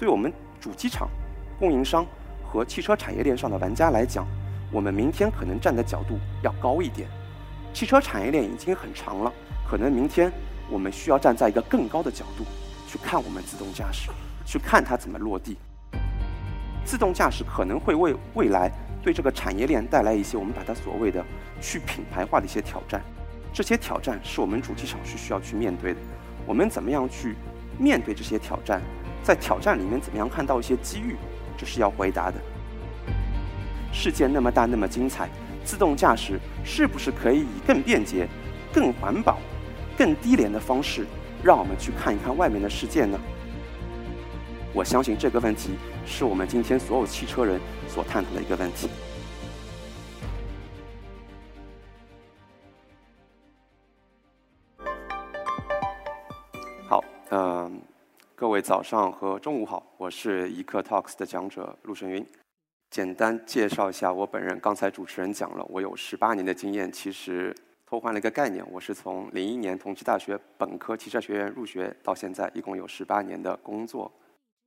对我们主机厂、供应商和汽车产业链上的玩家来讲，我们明天可能站的角度要高一点。汽车产业链已经很长了，可能明天我们需要站在一个更高的角度去看我们自动驾驶，去看它怎么落地。自动驾驶可能会为未来对这个产业链带来一些我们把它所谓的去品牌化的一些挑战。这些挑战是我们主机厂是需要去面对的。我们怎么样去面对这些挑战？在挑战里面怎么样看到一些机遇？这是要回答的。世界那么大，那么精彩，自动驾驶是不是可以以更便捷、更环保、更低廉的方式，让我们去看一看外面的世界呢？我相信这个问题是我们今天所有汽车人所探讨的一个问题。好，嗯，各位早上和中午好，我是一刻 Talks 的讲者陆胜云。简单介绍一下我本人。刚才主持人讲了，我有十八年的经验。其实偷换了一个概念，我是从零一年同济大学本科汽车学院入学，到现在一共有十八年的工作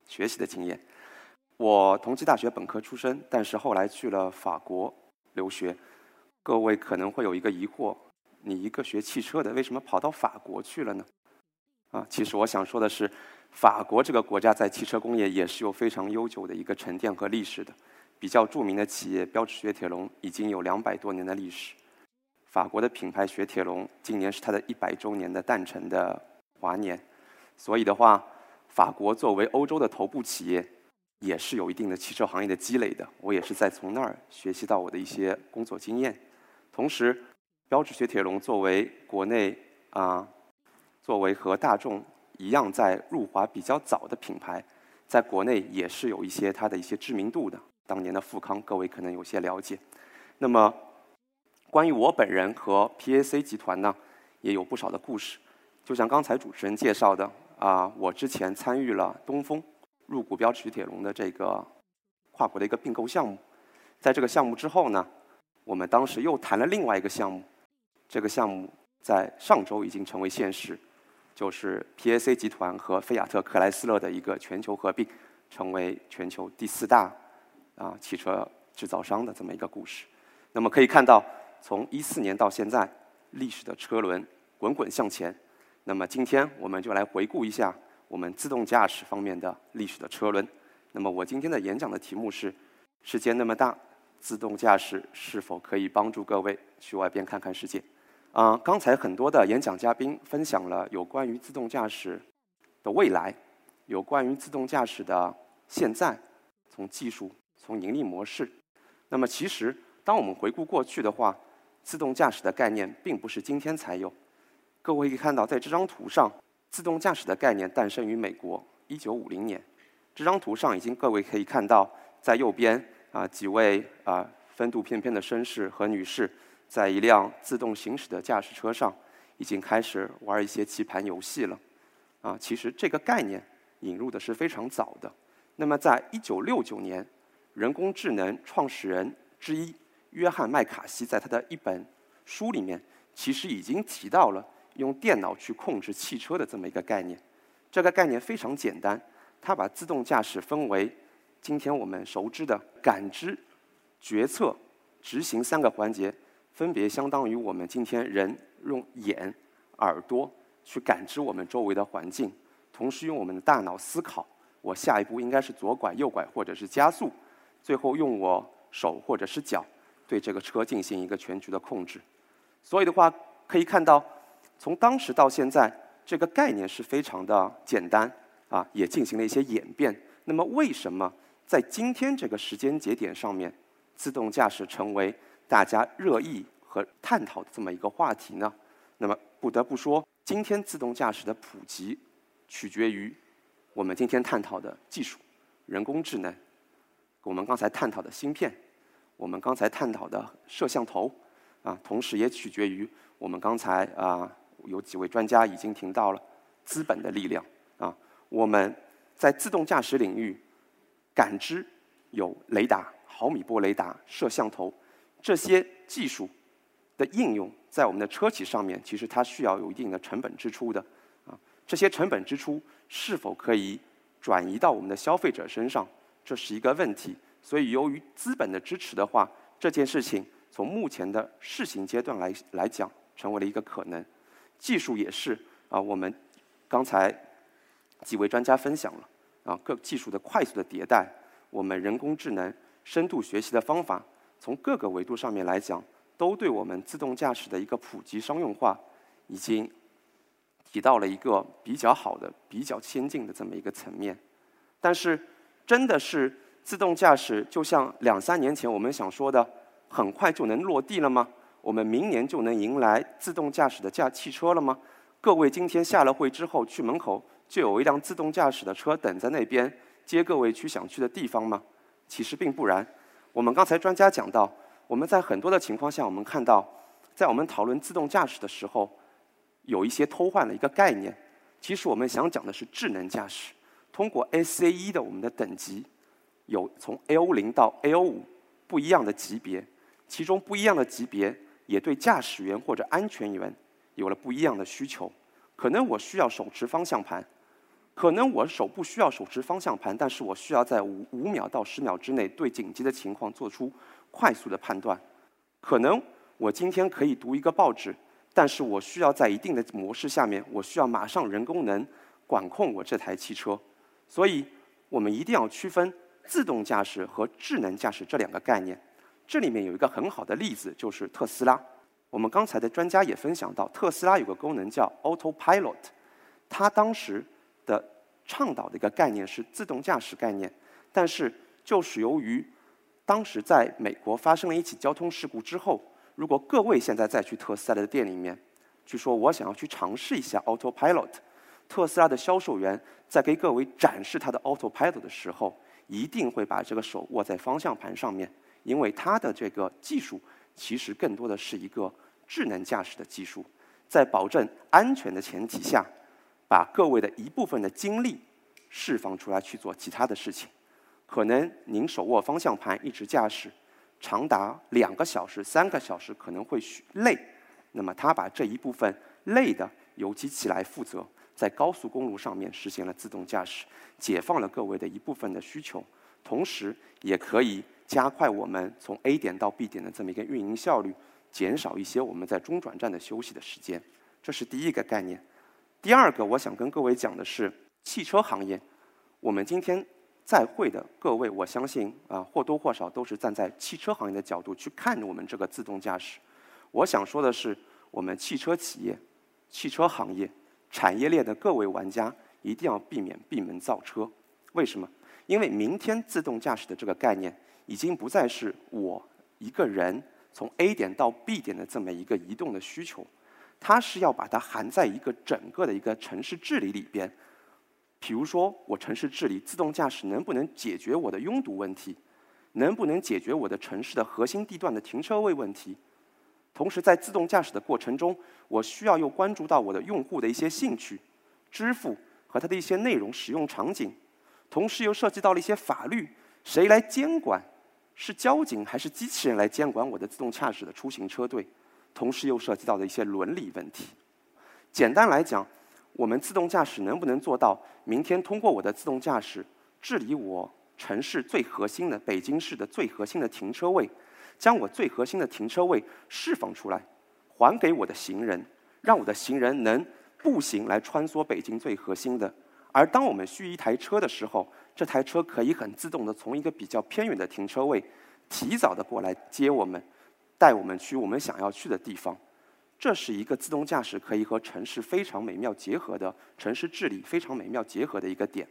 学习的经验。我同济大学本科出身，但是后来去了法国留学。各位可能会有一个疑惑：你一个学汽车的，为什么跑到法国去了呢？啊，其实我想说的是，法国这个国家在汽车工业也是有非常悠久的一个沉淀和历史的。比较著名的企业标致雪铁龙已经有两百多年的历史。法国的品牌雪铁龙今年是它的一百周年的诞辰的华年，所以的话，法国作为欧洲的头部企业，也是有一定的汽车行业的积累的。我也是在从那儿学习到我的一些工作经验。同时，标致雪铁龙作为国内啊，作为和大众一样在入华比较早的品牌，在国内也是有一些它的一些知名度的。当年的富康，各位可能有些了解。那么，关于我本人和 PAC 集团呢，也有不少的故事。就像刚才主持人介绍的啊，我之前参与了东风入股标致雪铁龙的这个跨国的一个并购项目。在这个项目之后呢，我们当时又谈了另外一个项目。这个项目在上周已经成为现实，就是 PAC 集团和菲亚特克莱斯勒的一个全球合并，成为全球第四大。啊，汽车制造商的这么一个故事。那么可以看到，从一四年到现在，历史的车轮滚滚向前。那么今天我们就来回顾一下我们自动驾驶方面的历史的车轮。那么我今天的演讲的题目是：世界那么大，自动驾驶是否可以帮助各位去外边看看世界？啊，刚才很多的演讲嘉宾分享了有关于自动驾驶的未来，有关于自动驾驶的现在，从技术。从盈利模式，那么其实当我们回顾过去的话，自动驾驶的概念并不是今天才有。各位可以看到，在这张图上，自动驾驶的概念诞生于美国，一九五零年。这张图上已经各位可以看到，在右边啊几位啊风度翩翩的绅士和女士，在一辆自动行驶的驾驶车上，已经开始玩一些棋盘游戏了。啊，其实这个概念引入的是非常早的。那么在一九六九年。人工智能创始人之一约翰麦卡锡在他的一本书里面，其实已经提到了用电脑去控制汽车的这么一个概念。这个概念非常简单，他把自动驾驶分为今天我们熟知的感知、决策、执行三个环节，分别相当于我们今天人用眼、耳朵去感知我们周围的环境，同时用我们的大脑思考，我下一步应该是左拐、右拐，或者是加速。最后用我手或者是脚对这个车进行一个全局的控制，所以的话可以看到，从当时到现在，这个概念是非常的简单啊，也进行了一些演变。那么为什么在今天这个时间节点上面，自动驾驶成为大家热议和探讨的这么一个话题呢？那么不得不说，今天自动驾驶的普及取决于我们今天探讨的技术，人工智能。我们刚才探讨的芯片，我们刚才探讨的摄像头，啊，同时也取决于我们刚才啊有几位专家已经提到了资本的力量啊。我们在自动驾驶领域，感知有雷达、毫米波雷达、摄像头这些技术的应用，在我们的车企上面，其实它需要有一定的成本支出的啊。这些成本支出是否可以转移到我们的消费者身上，这是一个问题。所以，由于资本的支持的话，这件事情从目前的试行阶段来来讲，成为了一个可能。技术也是啊，我们刚才几位专家分享了啊，各技术的快速的迭代，我们人工智能、深度学习的方法，从各个维度上面来讲，都对我们自动驾驶的一个普及商用化，已经提到了一个比较好的、比较先进的这么一个层面。但是，真的是自动驾驶，就像两三年前我们想说的，很快就能落地了吗？我们明年就能迎来自动驾驶的驾汽车了吗？各位今天下了会之后，去门口就有一辆自动驾驶的车等在那边接各位去想去的地方吗？其实并不然。我们刚才专家讲到，我们在很多的情况下，我们看到，在我们讨论自动驾驶的时候，有一些偷换了一个概念。其实我们想讲的是智能驾驶。通过 SAE 的我们的等级，有从 L 零到 L 五不一样的级别，其中不一样的级别。也对驾驶员或者安全员有了不一样的需求。可能我需要手持方向盘，可能我手不需要手持方向盘，但是我需要在五五秒到十秒之内对紧急的情况做出快速的判断。可能我今天可以读一个报纸，但是我需要在一定的模式下面，我需要马上人工能管控我这台汽车。所以，我们一定要区分自动驾驶和智能驾驶这两个概念。这里面有一个很好的例子，就是特斯拉。我们刚才的专家也分享到，特斯拉有个功能叫 Autopilot，它当时的倡导的一个概念是自动驾驶概念，但是就是由于当时在美国发生了一起交通事故之后，如果各位现在再去特斯拉的店里面，据说我想要去尝试一下 Autopilot，特斯拉的销售员在给各位展示他的 Autopilot 的时候，一定会把这个手握在方向盘上面。因为它的这个技术其实更多的是一个智能驾驶的技术，在保证安全的前提下，把各位的一部分的精力释放出来去做其他的事情。可能您手握方向盘一直驾驶，长达两个小时、三个小时可能会累，那么他把这一部分累的由机器来负责，在高速公路上面实现了自动驾驶，解放了各位的一部分的需求，同时也可以。加快我们从 A 点到 B 点的这么一个运营效率，减少一些我们在中转站的休息的时间，这是第一个概念。第二个，我想跟各位讲的是汽车行业。我们今天在会的各位，我相信啊或多或少都是站在汽车行业的角度去看我们这个自动驾驶。我想说的是，我们汽车企业、汽车行业产业链的各位玩家一定要避免闭门造车。为什么？因为明天自动驾驶的这个概念。已经不再是我一个人从 A 点到 B 点的这么一个移动的需求，它是要把它含在一个整个的一个城市治理里边。比如说，我城市治理自动驾驶能不能解决我的拥堵问题？能不能解决我的城市的核心地段的停车位问题？同时，在自动驾驶的过程中，我需要又关注到我的用户的一些兴趣、支付和它的一些内容使用场景，同时又涉及到了一些法律，谁来监管？是交警还是机器人来监管我的自动驾驶的出行车队？同时又涉及到的一些伦理问题。简单来讲，我们自动驾驶能不能做到明天通过我的自动驾驶治理我城市最核心的北京市的最核心的停车位，将我最核心的停车位释放出来，还给我的行人，让我的行人能步行来穿梭北京最核心的。而当我们需一台车的时候，这台车可以很自动的从一个比较偏远的停车位，提早的过来接我们，带我们去我们想要去的地方。这是一个自动驾驶可以和城市非常美妙结合的城市治理非常美妙结合的一个点。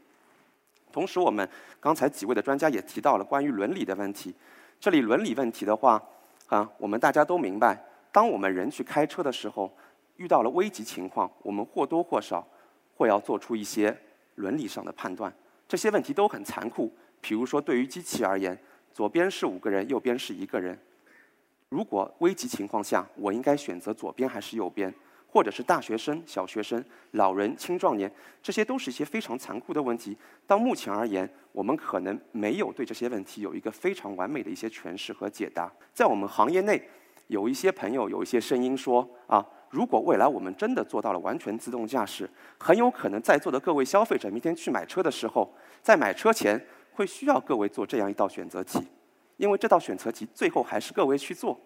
同时，我们刚才几位的专家也提到了关于伦理的问题。这里伦理问题的话，啊，我们大家都明白，当我们人去开车的时候，遇到了危急情况，我们或多或少会要做出一些伦理上的判断。这些问题都很残酷。比如说，对于机器而言，左边是五个人，右边是一个人。如果危急情况下，我应该选择左边还是右边？或者是大学生、小学生、老人、青壮年，这些都是一些非常残酷的问题。到目前而言，我们可能没有对这些问题有一个非常完美的一些诠释和解答。在我们行业内，有一些朋友有一些声音说：啊，如果未来我们真的做到了完全自动驾驶，很有可能在座的各位消费者明天去买车的时候，在买车前会需要各位做这样一道选择题，因为这道选择题最后还是各位去做。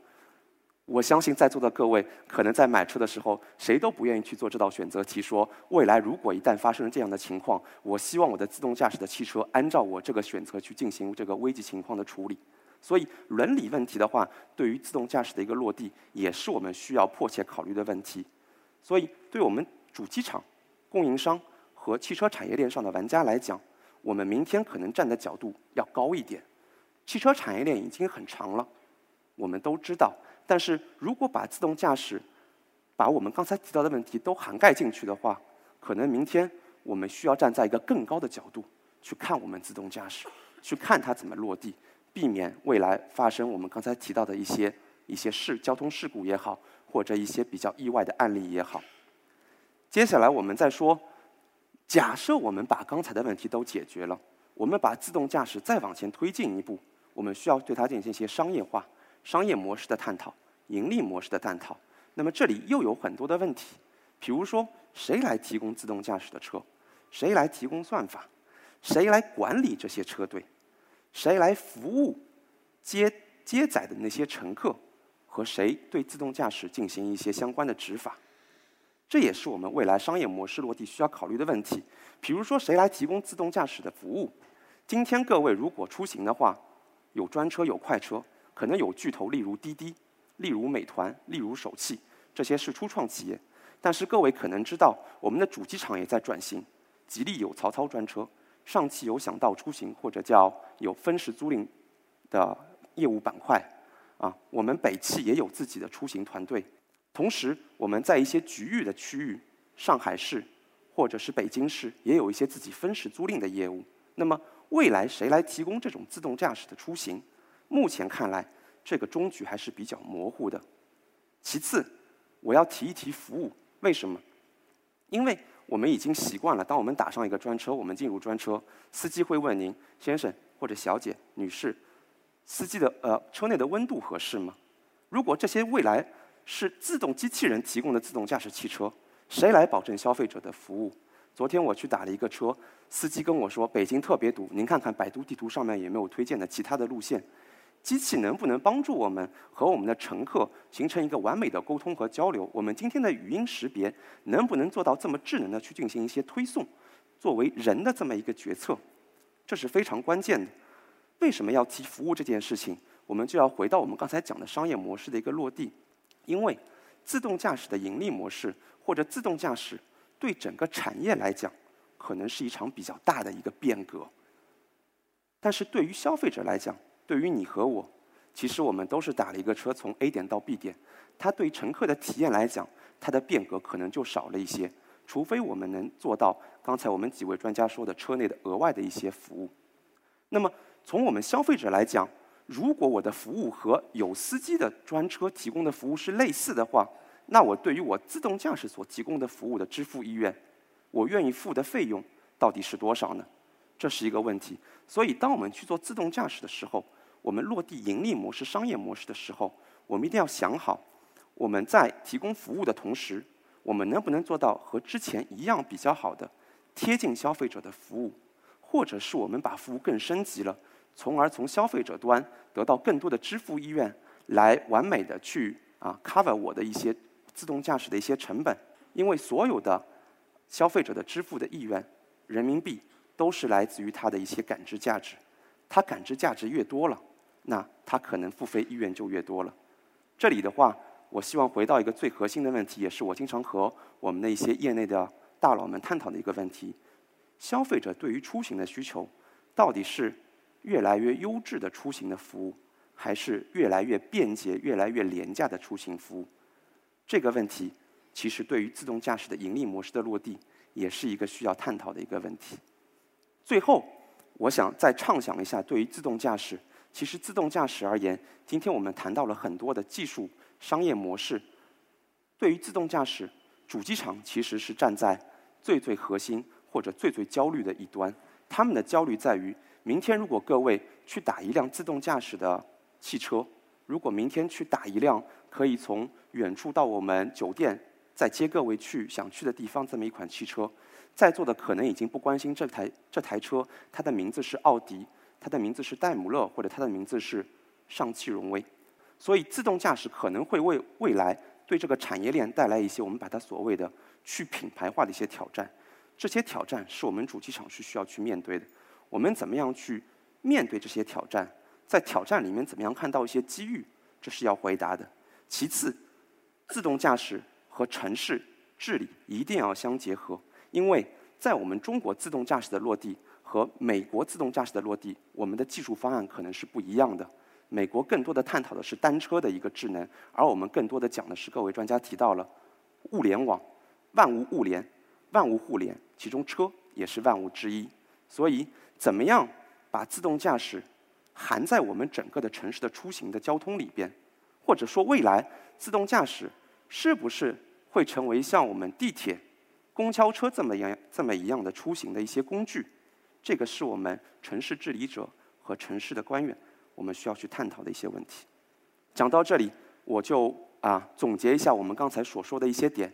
我相信在座的各位可能在买车的时候，谁都不愿意去做这道选择题，说未来如果一旦发生了这样的情况，我希望我的自动驾驶的汽车按照我这个选择去进行这个危机情况的处理。所以伦理问题的话，对于自动驾驶的一个落地，也是我们需要迫切考虑的问题。所以，对我们主机厂、供应商和汽车产业链上的玩家来讲，我们明天可能站的角度要高一点。汽车产业链已经很长了，我们都知道。但是如果把自动驾驶，把我们刚才提到的问题都涵盖进去的话，可能明天我们需要站在一个更高的角度去看我们自动驾驶，去看它怎么落地。避免未来发生我们刚才提到的一些一些事交通事故也好，或者一些比较意外的案例也好。接下来我们再说，假设我们把刚才的问题都解决了，我们把自动驾驶再往前推进一步，我们需要对它进行一些商业化、商业模式的探讨、盈利模式的探讨。那么这里又有很多的问题，比如说谁来提供自动驾驶的车？谁来提供算法？谁来管理这些车队？谁来服务接接载的那些乘客？和谁对自动驾驶进行一些相关的执法？这也是我们未来商业模式落地需要考虑的问题。比如说，谁来提供自动驾驶的服务？今天各位如果出行的话，有专车有快车，可能有巨头，例如滴滴，例如美团，例如首汽，这些是初创企业。但是各位可能知道，我们的主机厂也在转型，吉利有曹操专车。上汽有想到出行，或者叫有分时租赁的业务板块，啊，我们北汽也有自己的出行团队。同时，我们在一些局域的区域，上海市或者是北京市，也有一些自己分时租赁的业务。那么，未来谁来提供这种自动驾驶的出行？目前看来，这个终局还是比较模糊的。其次，我要提一提服务，为什么？因为。我们已经习惯了，当我们打上一个专车，我们进入专车，司机会问您：“先生或者小姐、女士，司机的呃车内的温度合适吗？”如果这些未来是自动机器人提供的自动驾驶汽车，谁来保证消费者的服务？昨天我去打了一个车，司机跟我说：“北京特别堵，您看看百度地图上面有没有推荐的其他的路线。”机器能不能帮助我们和我们的乘客形成一个完美的沟通和交流？我们今天的语音识别能不能做到这么智能的去进行一些推送，作为人的这么一个决策，这是非常关键的。为什么要提服务这件事情？我们就要回到我们刚才讲的商业模式的一个落地，因为自动驾驶的盈利模式或者自动驾驶对整个产业来讲，可能是一场比较大的一个变革，但是对于消费者来讲，对于你和我，其实我们都是打了一个车从 A 点到 B 点，它对乘客的体验来讲，它的变革可能就少了一些。除非我们能做到刚才我们几位专家说的车内的额外的一些服务。那么从我们消费者来讲，如果我的服务和有司机的专车提供的服务是类似的话，那我对于我自动驾驶所提供的服务的支付意愿，我愿意付的费用到底是多少呢？这是一个问题。所以当我们去做自动驾驶的时候，我们落地盈利模式、商业模式的时候，我们一定要想好，我们在提供服务的同时，我们能不能做到和之前一样比较好的贴近消费者的服务，或者是我们把服务更升级了，从而从消费者端得到更多的支付意愿，来完美的去啊 cover 我的一些自动驾驶的一些成本，因为所有的消费者的支付的意愿，人民币都是来自于它的一些感知价值，它感知价值越多了。那他可能付费意愿就越多了。这里的话，我希望回到一个最核心的问题，也是我经常和我们的一些业内的大佬们探讨的一个问题：消费者对于出行的需求，到底是越来越优质的出行的服务，还是越来越便捷、越来越廉价的出行服务？这个问题，其实对于自动驾驶的盈利模式的落地，也是一个需要探讨的一个问题。最后，我想再畅想一下，对于自动驾驶。其实自动驾驶而言，今天我们谈到了很多的技术商业模式。对于自动驾驶，主机厂其实是站在最最核心或者最最焦虑的一端。他们的焦虑在于，明天如果各位去打一辆自动驾驶的汽车，如果明天去打一辆可以从远处到我们酒店在接各位去想去的地方这么一款汽车，在座的可能已经不关心这台这台车它的名字是奥迪，它的名字是戴姆勒，或者它的名字是上汽荣威。所以，自动驾驶可能会为未来对这个产业链带来一些我们把它所谓的去品牌化的一些挑战。这些挑战是我们主机厂是需要去面对的。我们怎么样去面对这些挑战？在挑战里面怎么样看到一些机遇？这是要回答的。其次，自动驾驶和城市治理一定要相结合，因为在我们中国自动驾驶的落地和美国自动驾驶的落地，我们的技术方案可能是不一样的。美国更多的探讨的是单车的一个智能，而我们更多的讲的是各位专家提到了物联网、万物物联、万物互联，其中车也是万物之一。所以，怎么样把自动驾驶含在我们整个的城市的出行的交通里边，或者说未来自动驾驶是不是会成为像我们地铁、公交车这么样这么一样的出行的一些工具？这个是我们城市治理者和城市的官员。我们需要去探讨的一些问题。讲到这里，我就啊总结一下我们刚才所说的一些点。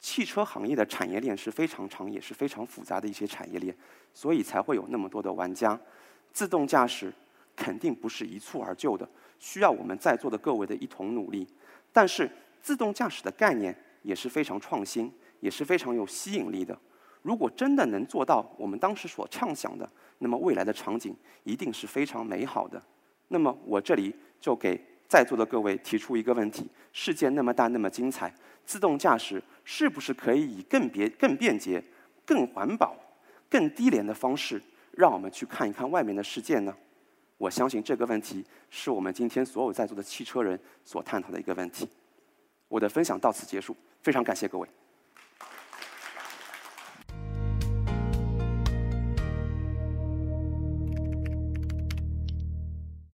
汽车行业的产业链是非常长，也是非常复杂的一些产业链，所以才会有那么多的玩家。自动驾驶肯定不是一蹴而就的，需要我们在座的各位的一同努力。但是，自动驾驶的概念也是非常创新，也是非常有吸引力的。如果真的能做到我们当时所畅想的，那么未来的场景一定是非常美好的。那么我这里就给在座的各位提出一个问题：世界那么大，那么精彩，自动驾驶是不是可以以更别、更便捷、更环保、更低廉的方式，让我们去看一看外面的世界呢？我相信这个问题是我们今天所有在座的汽车人所探讨的一个问题。我的分享到此结束，非常感谢各位。